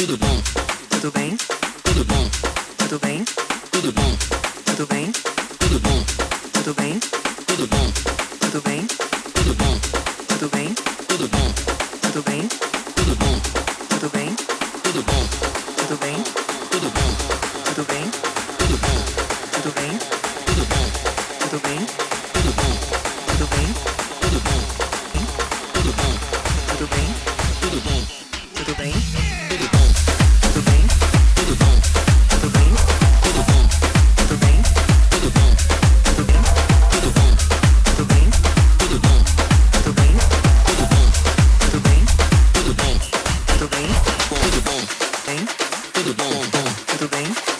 tudo bom, tudo bem, tudo bom, tudo bem, tudo bom, tudo bem, tudo bom, tudo bem, tudo bom, tudo bem, tudo bom, tudo bem, tudo bom, tudo bem, tudo bom, tudo bem, tudo bom, tudo bem, tudo bom, tudo bem, tudo bom, tudo bem, tudo bom, tudo bem, tudo bom, tudo bem, tudo bom, tudo bom, tudo bem, tudo bom, tudo bem, bem, tudo bom, bem, tudo bom, bom, tudo bem,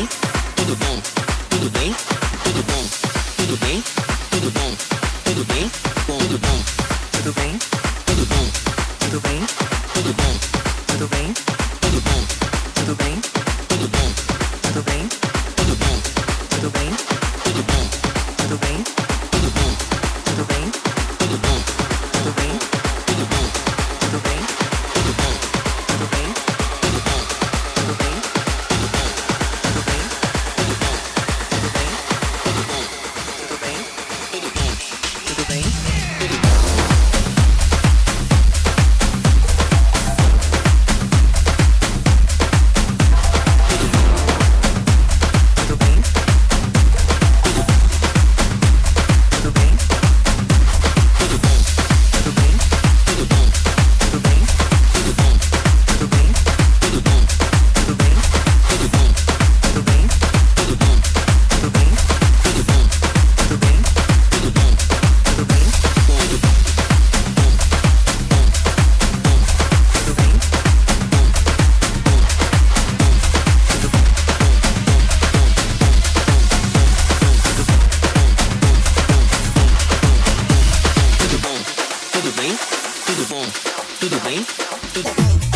bem, tudo bom, tudo bem, tudo bom, tudo bem, tudo bom, tudo bem, tudo bom, tudo bem, tudo bom, tudo bem, tudo bom, tudo bem, tudo bom, tudo bem, Tudo bom? Tudo bem? Tudo bem?